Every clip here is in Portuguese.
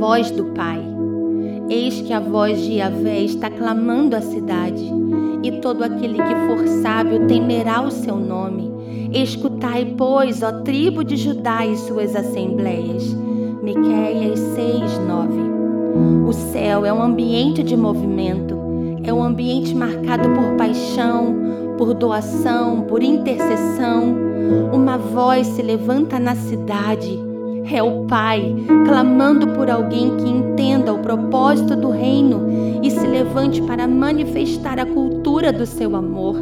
voz do Pai. Eis que a voz de Yahvé está clamando a cidade, e todo aquele que for sábio temerá o seu nome. Escutai, pois, ó tribo de Judá e suas assembleias. Miqueias 6, 9. O céu é um ambiente de movimento, é um ambiente marcado por paixão, por doação, por intercessão. Uma voz se levanta na cidade é o Pai clamando por alguém que entenda o propósito do reino e se levante para manifestar a cultura do seu amor.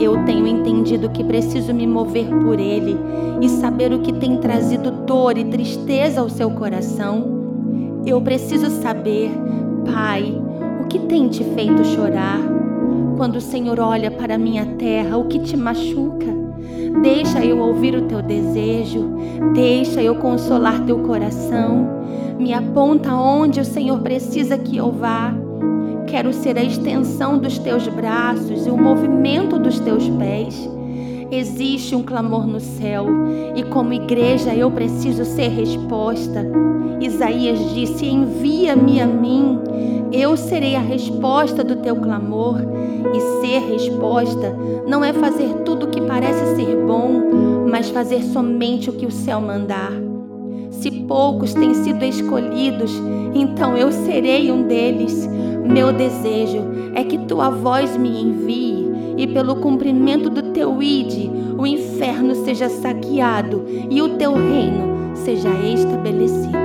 Eu tenho entendido que preciso me mover por Ele e saber o que tem trazido dor e tristeza ao seu coração. Eu preciso saber, Pai, o que tem te feito chorar. Quando o Senhor olha para a minha terra, o que te machuca? Deixa eu ouvir o teu desejo, deixa eu consolar teu coração. Me aponta onde o Senhor precisa que eu vá. Quero ser a extensão dos teus braços e o movimento dos teus pés. Existe um clamor no céu e, como igreja, eu preciso ser resposta. Isaías disse: Envia-me a mim, eu serei a resposta do teu clamor. E ser resposta não é fazer tudo o que parece ser bom, mas fazer somente o que o céu mandar. Se poucos têm sido escolhidos, então eu serei um deles. Meu desejo é que tua voz me envie e pelo cumprimento do teu ide, o inferno seja saqueado e o teu reino seja estabelecido.